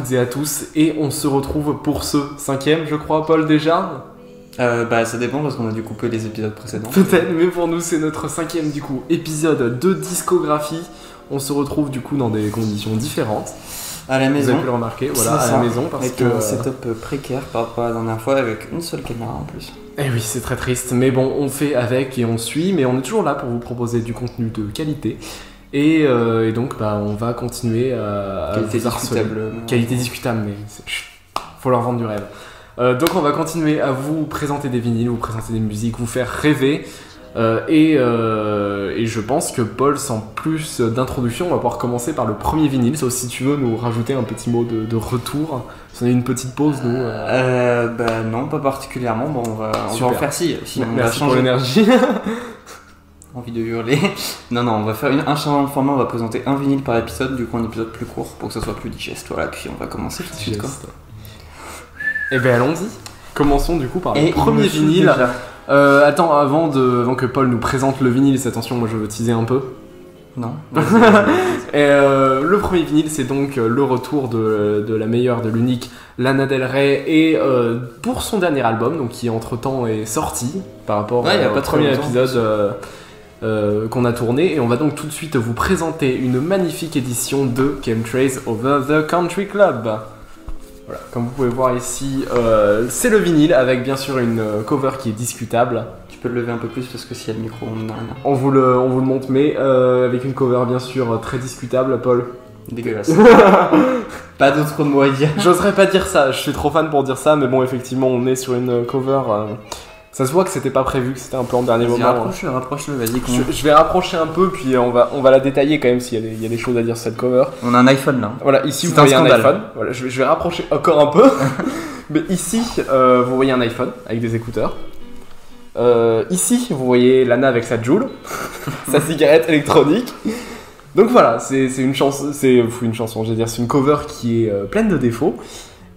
toutes et à tous et on se retrouve pour ce cinquième, je crois, Paul déjà. Euh, bah ça dépend parce qu'on a dû couper les épisodes précédents. Peut-être, mais pour nous c'est notre cinquième du coup épisode de discographie. On se retrouve du coup dans des conditions différentes. À la Vous maison. avez pu le remarquer, voilà, à la maison parce avec que. un euh, setup précaire par rapport à la dernière fois avec une seule caméra en plus. Eh oui, c'est très triste, mais bon, on fait avec et on suit, mais on est toujours là pour vous proposer du contenu de qualité. Et, euh, et donc, bah, on va continuer à, Qualité discutable. Qualité discutable, mais faut leur vendre du rêve. Euh, donc, on va continuer à vous présenter des vinyles, vous présenter des musiques, vous faire rêver. Euh, et, et je pense que Paul, sans plus d'introduction, on va pouvoir commencer par le premier vinyle. Sauf si tu veux nous rajouter un petit mot de, de retour. Si on a une petite pause, nous. bah non, pas particulièrement. Bon, on va, on va en faire si. Sinon, on va changer. l'énergie. Envie de hurler. non, non, on va faire une, un changement de format. On va présenter un vinyle par épisode, du coup un épisode plus court pour que ça soit plus digeste. Voilà, puis on va commencer tout de suite. Quoi. Et ben allons-y. Commençons du coup par le Et premier vinyle. Euh, attends, avant, de, avant que Paul nous présente le vinyle, attention, moi je veux teaser un peu. Non. Et, euh, le premier vinyle, c'est donc euh, le retour de, de la meilleure, de l'unique Lana Del Rey, et euh, pour son dernier album, donc qui entre temps est sorti par rapport Ouais, il y a au premier épisode euh, qu'on a tourné. Et on va donc tout de suite vous présenter une magnifique édition de Chemtrails Over the Country Club. Voilà, comme vous pouvez voir ici, euh, c'est le vinyle avec bien sûr une euh, cover qui est discutable. tu peux le lever un peu plus parce que s'il y a le micro, on n'a rien. On vous le, on vous le montre, mais euh, avec une cover bien sûr très discutable, Paul. Dégueulasse. pas d'autres mots à dire. J'oserais pas dire ça, je suis trop fan pour dire ça, mais bon, effectivement, on est sur une cover. Ça se voit que c'était pas prévu, que c'était un peu en dernier moment. rapproche-le, rapproche-le, vas-y. Je, je vais rapprocher un peu, puis on va, on va la détailler quand même s'il y, a des- il y a des choses à dire sur cette cover. On a un iPhone là. Voilà, ici vous un voyez un, iPhone. Voilà, je, vais, je vais rapprocher encore un peu. mais ici, euh, vous voyez un iPhone avec des écouteurs. Euh, ici, vous voyez Lana avec sa Joule, sa cigarette électronique. Donc voilà, c'est une chanson, c'est une chanson, veux dire, c'est une cover qui est euh, pleine de défauts.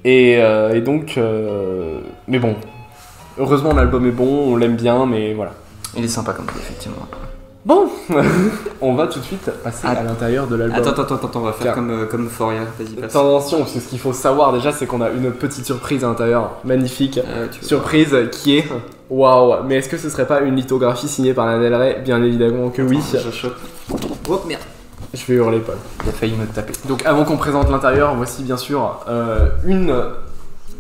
Et, et donc, mais bon, heureusement l'album est bon, on l'aime bien, mais voilà. Il est sympa comme ça, effectivement. Bon, on va tout de suite passer à l'intérieur de l'album. Attends, attends, attends, on va faire comme, euh, comme Foria. Vas-y, passe. Attention, parce que ce qu'il faut savoir déjà, c'est qu'on a une petite surprise à l'intérieur, magnifique. Euh, veux- Surprise qui est waouh. Mais est-ce que ce serait pas une lithographie signée par la Del Rey? Bien évidemment que oui. Je chope. Oh merde. Je vais hurler Paul. Il a failli me taper. Donc avant qu'on présente l'intérieur, voici bien sûr euh, une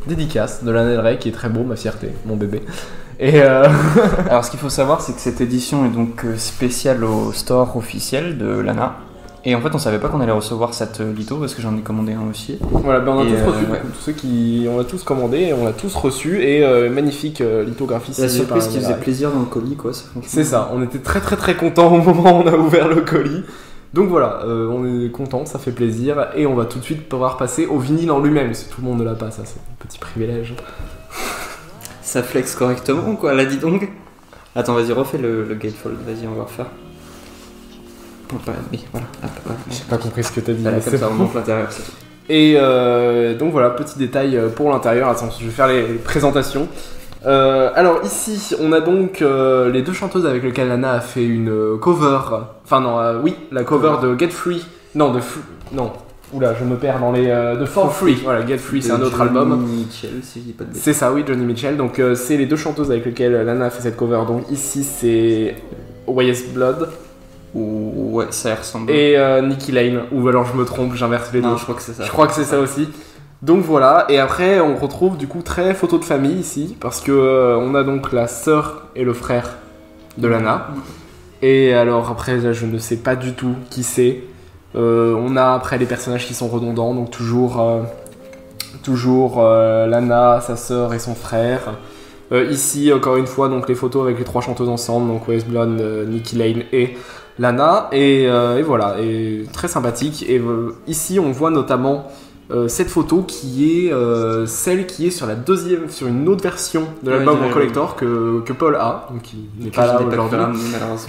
dédicace de la Del Rey qui est très beau, ma fierté, mon bébé. Et euh, Alors, ce qu'il faut savoir, c'est que cette édition est donc euh, spéciale au store officiel de Lana. Et en fait, on savait pas qu'on allait recevoir cette euh, litho parce que j'en ai commandé un aussi. voilà, ben on a Et, tous euh, reçu, ouais. tous ceux qui, on a tous commandé, on a tous reçu et euh, magnifique euh, lithographie C'est la surprise qui faisait plaisir dans le colis, quoi. C'est ça, on était très très très contents au moment où on a ouvert le colis. Donc voilà, euh, on est content, ça fait plaisir, et on va tout de suite pouvoir passer au vinyle en lui-même, que tout le monde ne l'a pas, ça c'est un petit privilège. Ça flex correctement, quoi, là, dis donc? Attends, vas-y, refais le, le gatefold. Vas-y, on va refaire. Bah, oui, voilà. J'ai pas compris ce que t'as dit, Voilà, comme ça, on bon. monte l'intérieur, c'est tout. Et euh, donc voilà, petit détail euh, pour l'intérieur, attends, je vais faire les présentations. Euh, alors ici, on a donc euh, les deux chanteuses avec lesquelles Lana a fait une euh, cover, enfin non, euh, oui, la cover de Get Free, non, de Free, non, oula, je me perds dans les... de For Free, voilà, Get Free, c'est un autre Johnny album. Mitchell, si je dis pas de bêtises. C'est ça, oui, Johnny Mitchell. Donc, c'est les deux chanteuses avec lesquelles Lana a fait cette cover. Donc, ici, c'est YS Blood Ou ouais, ça ressemble. et Nikki Lane. Ou alors, je me trompe, j'inverse les non, deux. je crois que c'est ça. Je crois que c'est ça aussi. Donc voilà, et après on retrouve du coup très photo de famille ici, parce que euh, on a donc la sœur et le frère de Lana. Et alors après là, je ne sais pas du tout qui c'est. Euh, on a après les personnages qui sont redondants, donc toujours, euh, toujours Lana, sa sœur et son frère. Ici encore une fois donc les photos avec les trois chanteuses ensemble, donc Wes Blonde, Nikki Lane et Lana. Et, et voilà, et très sympathique. Et ici on voit notamment euh, cette photo qui est euh, celle qui est sur la deuxième, sur une autre version de l'album en collector que, que Paul a, donc il n'est pas là aujourd'hui.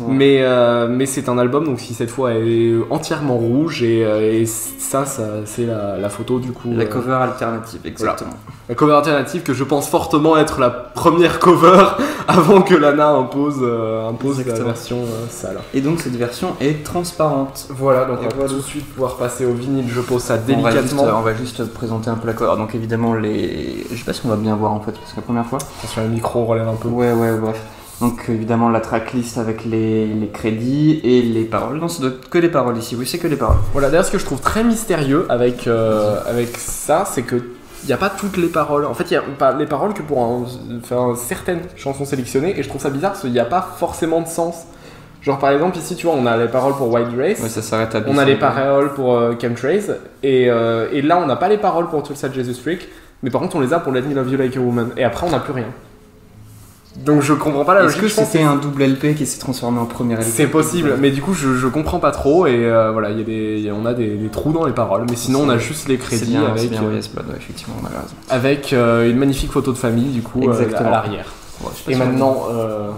Mais, euh, mais c'est un album donc qui cette fois est entièrement rouge et, euh, et ça, ça c'est la, la photo du coup. La cover alternative, exactement. la cover alternative que je pense fortement être la première cover avant que Lana impose, impose la version sale. Et donc cette version est transparente. Voilà, donc Et on va tout de suite pouvoir passer au vinyle. Je pose ça délicatement. on va va juste présenter un peu la cover. Donc évidemment les, je sais pas si on va bien voir en fait parce que la première fois. Attention, le micro relève un peu. Ouais ouais bref. Donc évidemment la tracklist avec les, les crédits et les paroles. Non, ça doit être que les paroles ici. Oui, c'est que les paroles. Voilà, d'ailleurs, ce que je trouve très mystérieux avec, euh, avec ça, c'est que il n'y a pas toutes les paroles. En fait, il n'y a pas les paroles que pour un- certaines chansons sélectionnées, et je trouve ça bizarre parce qu'il n'y a pas forcément de sens. Genre, par exemple, ici, tu vois, on a les paroles pour White Race, Ouais, ça s'arrête à on a les paroles pour euh, Chemtrails, et, euh, et là, on n'a pas les paroles pour Tulsa Jesus Freak, mais par contre, on les a pour Let Me Love You Like a Woman, et après, on n'a plus rien. Donc, je comprends pas la Est-ce logique. que je pense c'était un double LP qui s'est transformé en premier LP c'est possible, mais du coup je, je comprends pas trop et euh, voilà, il y a des, y a- on a des, des trous dans les paroles, mais sinon on a juste les crédits bien, avec, bien euh, Yes Blood, ouais, effectivement, on avait raison. avec euh, une magnifique photo de famille du coup euh, Exactement. à l'arrière. Ouais, Et maintenant euh,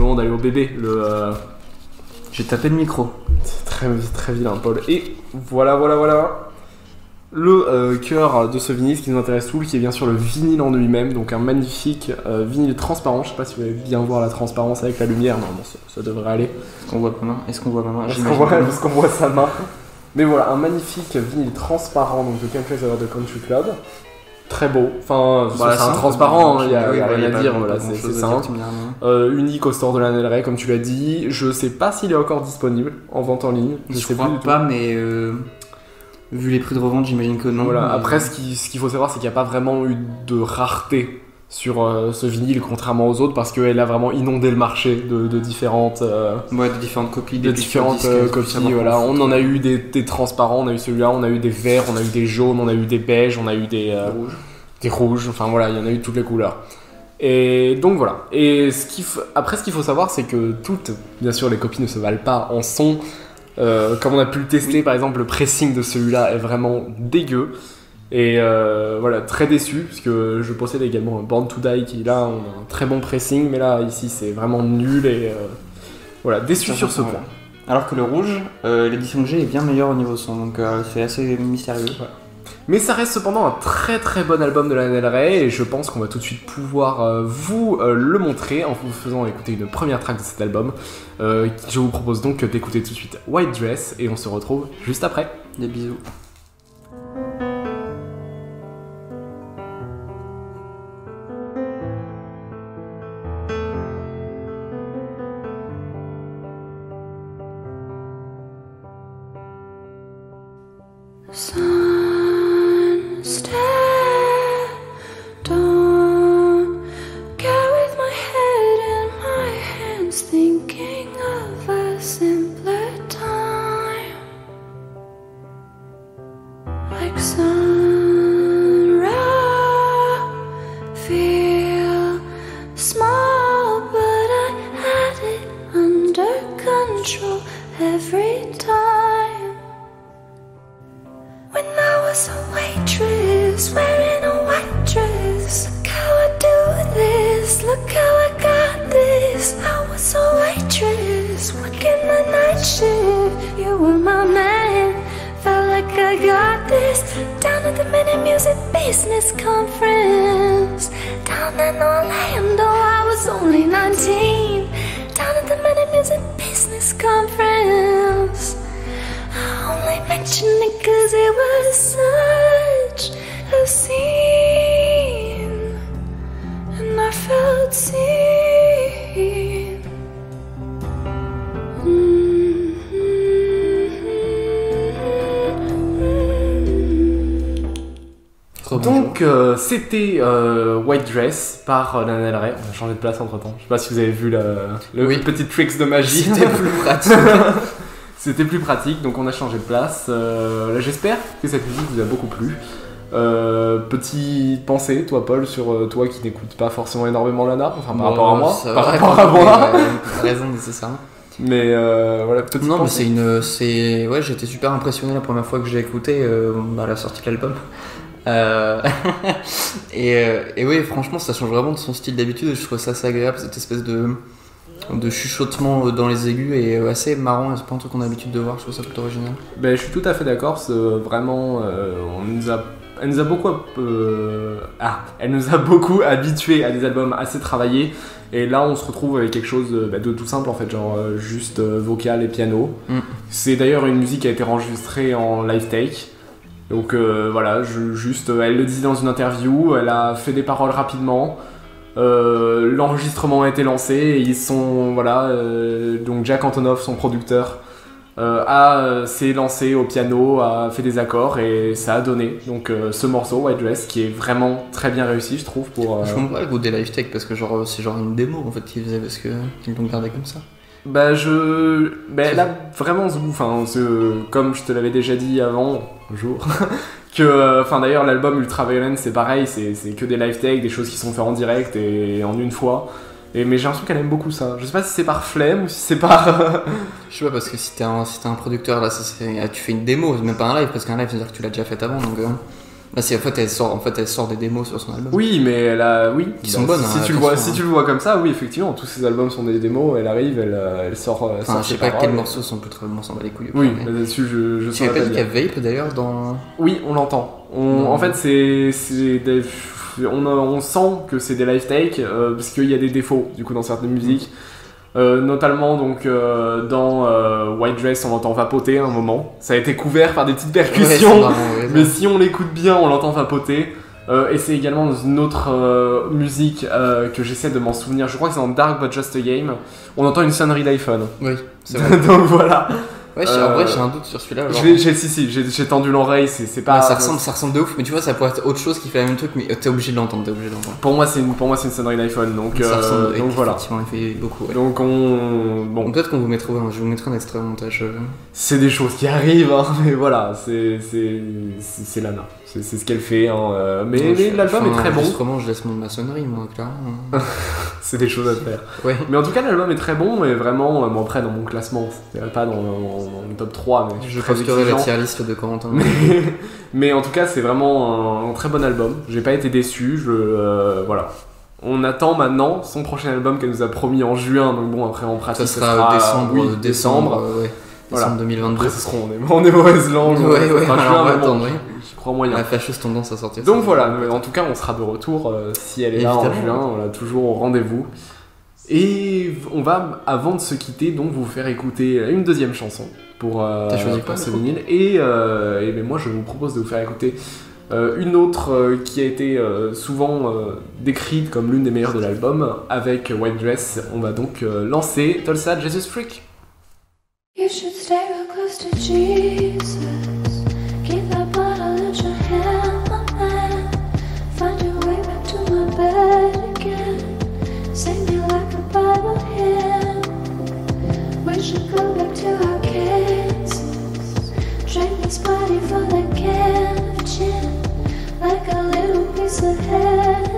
moment d'aller au bébé, le euh, J'ai tapé le micro. c'est très très vilain Paul. Et voilà voilà voilà le euh, cœur de ce vinyle ce qui nous intéresse tout, qui est bien sûr le vinyle en lui-même, donc un magnifique euh, vinyle transparent. Je sais pas si vous allez bien voir la transparence avec la lumière, normalement ça, ça devrait aller. Est-ce qu'on voit ma main? Est-ce qu'on voit ma main? J'imagine qu'on voit, non. qu'on sa main? Mais voilà, un magnifique vinyle transparent donc de Countries Over the Country Club. Très beau. Enfin, Bah, c'est un simple, transparent, il oui, y a, oui, y a rien à dire, voilà, c'est c'est dire, simple. rien. Euh, unique au store de la Ray, comme tu l'as dit. Je sais pas s'il est encore disponible en vente en ligne. Je, Je sais crois plus pas, mais euh, vu les prix de revente, j'imagine que non. Voilà. mais- Après, ce qui- ce qu'il faut savoir, c'est qu'il n'y a pas vraiment eu de rareté sur euh, ce vinyle, contrairement aux autres, parce qu'elle a vraiment inondé le marché de, de différentes. euh, Ouais, de différentes copies, de différentes euh, copies. Voilà, on en a eu des, des transparents, on a eu celui-là, on a eu des verts, on a eu des jaunes, on a eu des beiges, on a eu des, euh, rouge. des rouges. Enfin voilà, il y en a eu toutes les couleurs. Et donc voilà. Et ce qu'il après, ce qu'il faut savoir, c'est que toutes, bien sûr, les copies ne se valent pas en son. Comme on a pu le tester, par exemple, le pressing de celui-là est vraiment dégueu. Et euh, voilà, très déçu, parce que je possède également un Born to Die qui là, on a un très bon pressing, mais là, ici, c'est vraiment nul et euh, voilà, déçu sur ce ouais. point. Alors que le rouge, euh, l'édition que j'ai est bien meilleure au niveau son, donc euh, c'est assez mystérieux. Mais ça reste cependant un très très bon album de Lana Del Rey et je pense qu'on va tout de suite pouvoir vous le montrer en vous faisant écouter une première track de cet album. Je vous propose donc d'écouter tout de suite White Dress et on se retrouve juste après. Des bisous. Every time. When I was a waitress, wearing a white dress. Look how I do this, look how I got this. I was a waitress, working the night shift. You were my man, felt like I got this. Down at the Minute Music Business Conference, down in Orlando, I was only 19. Down at the Minute Music Business Conference. I only mention it cause it was such a scene And I felt seen Donc euh, c'était euh, White Dress par euh, Lana Del Rey. On a changé de place entre temps. Je sais pas si vous avez vu la, le Oui. petit tricks de magie. C'était plus pratique. C'était plus pratique, donc on a changé de place. Euh, là, J'espère que cette musique vous a beaucoup plu. Euh, petite pensée, toi Paul, sur euh, toi qui n'écoutes pas forcément énormément Lana, enfin par rapport à moi, Ça par va, rapport à mais, moi. euh, raison nécessairement. Mais euh, voilà, petite Non, mais pensée. c'est une, c'est, ouais, j'étais super impressionné la première fois que j'ai écouté euh, bah, la sortie de l'album. Euh, et, et oui, franchement, ça change vraiment de son style d'habitude. Je trouve ça assez agréable, cette espèce de, de chuchotement euh, dans les aigus et euh, assez marrant. C'est pas un truc qu'on a l'habitude de voir. Je trouve ça plutôt original. Ben, je suis tout à fait d'accord. c'est, euh, Vraiment, euh, on nous a, elle nous a beaucoup, euh, ah, elle nous a beaucoup habitués à des albums assez travaillés. Et là, on se retrouve avec quelque chose de tout simple en fait, genre juste euh, vocal et piano. Mm. C'est d'ailleurs une musique qui a été enregistrée en live take. Donc voilà, je- juste, elle le dit dans une interview, elle a fait des paroles rapidement. Euh, L'enregistrement a été lancé et ils sont voilà euh, donc Jack Antonoff son producteur euh, a s'est lancé au piano a fait des accords et ça a donné donc ce morceau White Dress qui est vraiment très bien réussi je trouve pour Je comprends pas le goût des live tech parce que genre c'est genre une démo en fait qu'ils faisaient parce que qu'ils l'ont gardé comme ça. Bah je... Bah là, vraiment, enfin, ce- comme je te l'avais déjà dit avant, un jour, que... euh, Enfin d'ailleurs, l'album Ultra Violence, c'est pareil, c'est que des live takes, des choses qui sont faites en direct et en une fois. Et, mais j'ai l'impression qu'elle aime beaucoup ça. Je sais pas si c'est par flemme ou si c'est par... Je sais pas parce que si t'es un, si t'es un producteur là, ça, ah, tu fais une démo, même pas un live parce qu'un live c'est-à-dire que tu l'as déjà fait avant donc. euh, C'est en fait elle sort en fait elle sort des démos sur son album. oui, mais elle a... Oui, Qui sont bonnes, Si, hein, tu le vois, si hein. tu le vois comme ça, oui, effectivement, tous ces albums sont des démos, elle arrive, elle, euh, elle sort... euh, Enfin, sort je sais ses pas quels morceaux sont plus très bons, on s'en bat les couilles. Oui, mais- là-dessus, je, je Tu pas dit qu'il y a Vape d'ailleurs dans. Oui, on l'entend. On, en fait, c'est, c'est des- on, a- on sent que c'est des live takes euh, parce qu'il y a des défauts du coup dans certaines musiques. Euh, notamment donc euh, dans euh, White Dress, on l'entend vapoter à un moment. Ça a été couvert par des petites Ouais, percussions, marrant, ouais, mais si on l'écoute bien, on l'entend vapoter. Et c'est également dans une autre musique que j'essaie de m'en souvenir. Je crois que c'est dans Dark But Just a Game. On entend une sonnerie d'iPhone. Oui, c'est vrai. donc voilà. Ouais, j'ai- en Euh, vrai, j'ai un doute sur celui-là. J'ai, si si, j'ai, tendu l'oreille. C'est, pas. Ouais, ça, ressemble, ça ressemble de ouf, mais tu vois, ça pourrait être autre chose qui fait le même truc, mais t'es obligé de l'entendre, t'es obligé de l'entendre. Pour moi, c'est une, pour moi, c'est une sonnerie d'iPhone. Donc, ça euh, ressemble, donc voilà. Effectivement, il fait beaucoup. ouais. Donc on, Bon, peut-être qu'on vous mettra, je vous mettrai un extrait au montage. euh. c'est des choses qui arrivent, hein, mais voilà, c'est, c'est, c'est, c'est Lana. C'est, ce qu'elle fait. Hein, euh, mais, Ouais, mais je- l'album est très bon. Comment je laisse mon maçonnerie, moi, clairement. C'est des choses à faire. ouais. Mais en tout cas, l'album est très bon et vraiment, euh, bon, après dans mon classement, c'est pas dans, le top 3, mais Je posterai la tier list de Corentin. Mais, mais en tout cas, c'est vraiment un, un très bon album. J'ai pas été déçu. Je, euh, voilà. On attend maintenant son prochain album qu'elle nous a promis en juin. Donc bon, après en pratique, ça sera décembre, oui, décembre, euh, ouais. Voilà. Décembre 2022. Après, ce sera on est, on est mauvaise langue. Ouais, ouais, ça sera alors, juin, on va bon, attendre, oui. J'y crois moyen. La fâcheuse tendance à sortir. Donc voilà, mais en tout cas, on sera de retour euh, si elle est là en Évidemment. juin. Voilà, toujours au rendez-vous. Et on va, avant de se quitter, donc vous faire écouter une deuxième chanson pour, euh, T'as choisi pour ce vinyle. Et, euh, et ben, moi, je vous propose de vous faire écouter euh, une autre euh, qui a été euh, souvent euh, décrite comme l'une des meilleures de l'album avec White Dress. On va donc euh, lancer Tulsa Jesus Freak. You should stay real close to Jesus. ahead.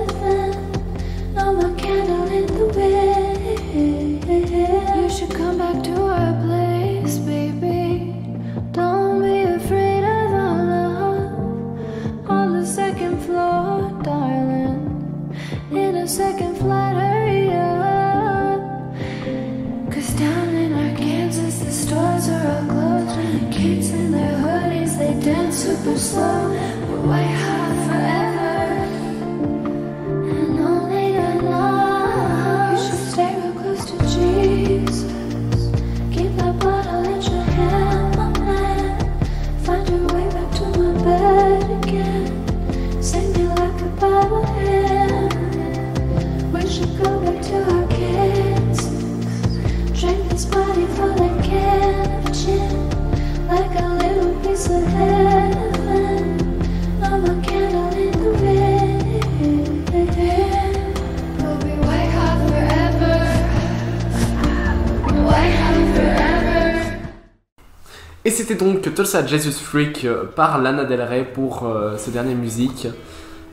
C'était donc Tulsa Jesus Freak euh, par Lana Del Rey pour euh, ce dernier musique.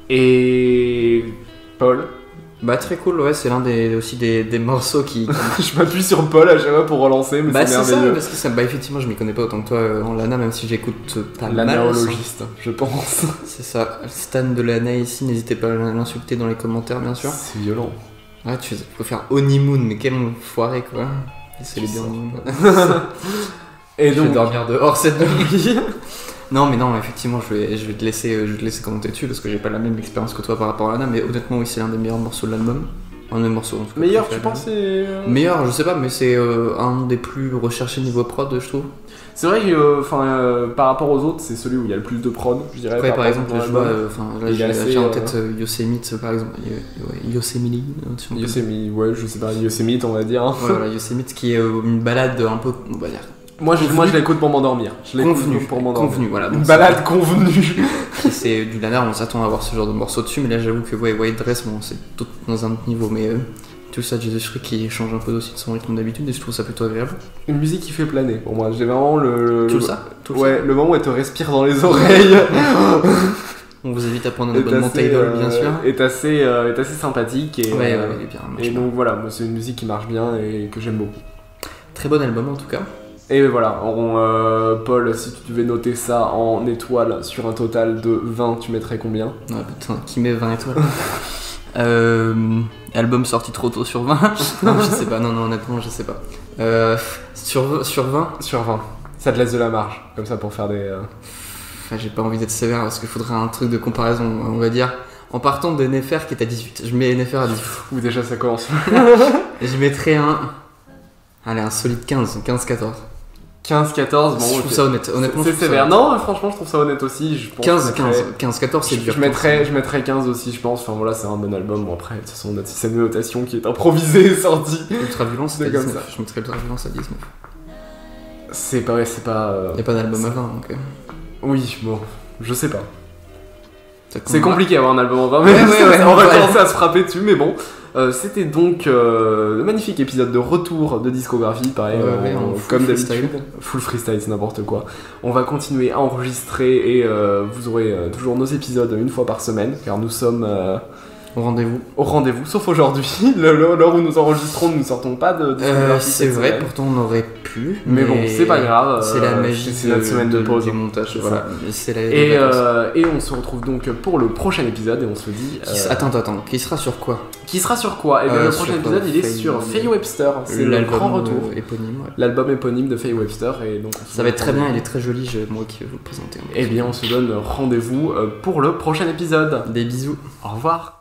Et Paul, Bah, très cool, ouais, c'est l'un des, aussi des, des morceaux qui. je m'appuie sur Paul à chaque fois pour relancer, mais bah, c'est c'est ça, merveilleux. parce que ça, bah, effectivement, je m'y connais pas autant que toi euh, en Lana, même si j'écoute euh, pas mal. je pense. C'est ça. Stan de Lana ici, n'hésitez pas à l'insulter dans les commentaires, bien sûr. C'est violent. Ouais, tu peux faire Honeymoon, mais quel foiré quoi. C'est les Je Et Je vais donc, dormir dehors cette nuit. non, mais non, effectivement, je vais, je vais te laisser, euh, je vais te laisser commenter dessus parce que j'ai pas la même expérience que toi par rapport à Lana, mais honnêtement, oui, c'est l'un des meilleurs morceaux de l'album. Un de mes morceaux en tout cas. Meilleur, tu penses c'est... euh, Meilleur, je sais pas, mais c'est euh, un des plus recherchés niveau prod, je trouve. C'est vrai que enfin, euh, par rapport aux autres, c'est celui où il y a le plus de prod, je dirais. Ouais, par exemple, je vois, là, j'ai en tête Yosemite, par exemple. Yo- ouais, Yosemite, Yosemite, ouais, je sais pas, Yosemite, on va dire. hein. Voilà, Yosemite qui est une balade un peu, on va dire, Moi, je, moi, je l'écoute pour m'endormir. Je l'écoute convenue. pour m'endormir. Voilà. Une balade convenue. c'est- du Lana, on s'attend à avoir ce genre de morceau dessus, mais là, j'avoue que ouais, White Dress, bon, c'est tout dans un autre niveau, mais euh, tout ça, Jesus Freak qui change un peu aussi de son rythme d'habitude, et je trouve ça plutôt agréable. Une musique qui fait planer pour moi. J'ai vraiment le. Tout ça? Tout Ouais, le moment où elle te respire dans les oreilles. On vous invite à prendre un est abonnement assez, Tidal, bien euh, sûr. Est assez, euh, est assez sympathique. Et, Ouais, ouais, euh, bien. et donc voilà, c'est une musique qui marche bien et que j'aime beaucoup. Très bon album en tout cas. Et voilà, on, euh, Paul, si tu devais noter ça en étoiles sur un total de 20, tu mettrais combien? Ouais, putain, qui met 20 étoiles? Euh, Album sorti trop tôt sur 20 Non, je sais pas, non, non, honnêtement, je sais pas. Euh, sur, sur 20 Sur 20. Ça te laisse de la marge, comme ça pour faire des. Enfin, j'ai pas envie d'être sévère parce qu'il faudrait un truc de comparaison, on va dire. En partant de Nefer qui est à 18, je mets Nefer à 18. Ou déjà ça commence. Je mettrais un. Allez, un solide 15, 15-14. 15-14, bon. je trouve ça honnête, honnêtement. C'est ça sévère. Non, franchement, je trouve ça honnête aussi. Je pense 15, que je mettrais- 15, 15, 14, c'est Je, dur. je mettrais, je mettrais 15 aussi, je pense. Enfin voilà, c'est un bon album. Bon, après, de toute façon, on a c'est une notation qui est improvisée, sortie. Ultra violence, c'est comme 19. Je mettrais Ultra violence à 19. C'est pas, c'est pas. euh, Y a pas d'album à 20 donc. euh, Oui, bon, je sais pas. ça C'est compliqué d'avoir un album en 20 mais Ouais, ouais, ouais, on va commencer à se frapper dessus, mais bon. Euh, C'était donc euh, le magnifique épisode de retour de discographie, pareil, Ouais, on- ouais, en full comme d'habitude. Full freestyle, c'est n'importe quoi. On va continuer à enregistrer et euh, vous aurez euh, toujours nos épisodes une fois par semaine, car nous sommes euh, Au rendez-vous. au rendez-vous, sauf aujourd'hui, l'heure où nous enregistrons, nous ne sortons pas de Euh, c'est vrai, semaine. pourtant on aurait pu. Mais bon, c'est pas grave, C'est la euh, magie c'est notre semaine de pause. du montage. Voilà. ça. La. Et, euh, et on se retrouve donc pour le prochain épisode et on se dit. Euh, Attends, attends, attends. Qui sera sur quoi? Qui sera sur quoi? Et bien Euh, le prochain euh, épisode il est Faye- sur Faye Webster, c'est le L'album, grand retour. euh, éponyme. ouais. L'album éponyme de Faye Webster et donc Ça va être très bien, il est très joli. Je, moi qui vais vous le présenter. Eh bien on se donne rendez-vous euh, pour le prochain épisode. Des bisous. Au revoir.